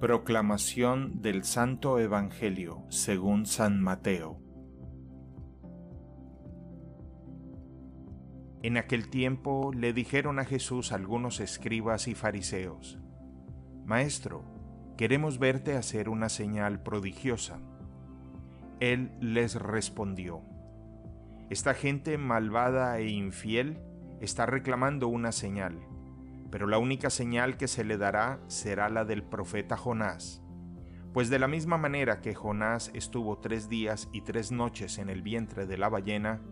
Proclamación del Santo Evangelio según San Mateo. En aquel tiempo le dijeron a Jesús algunos escribas y fariseos, Maestro, queremos verte hacer una señal prodigiosa. Él les respondió, Esta gente malvada e infiel está reclamando una señal pero la única señal que se le dará será la del profeta Jonás. Pues de la misma manera que Jonás estuvo tres días y tres noches en el vientre de la ballena,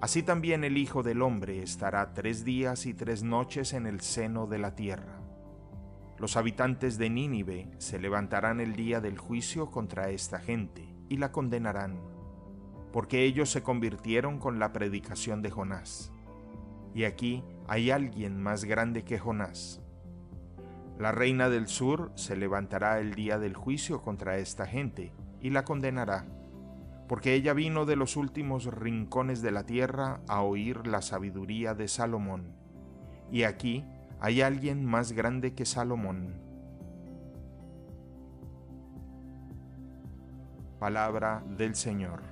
así también el Hijo del Hombre estará tres días y tres noches en el seno de la tierra. Los habitantes de Nínive se levantarán el día del juicio contra esta gente y la condenarán, porque ellos se convirtieron con la predicación de Jonás. Y aquí hay alguien más grande que Jonás. La reina del sur se levantará el día del juicio contra esta gente y la condenará, porque ella vino de los últimos rincones de la tierra a oír la sabiduría de Salomón. Y aquí hay alguien más grande que Salomón. Palabra del Señor.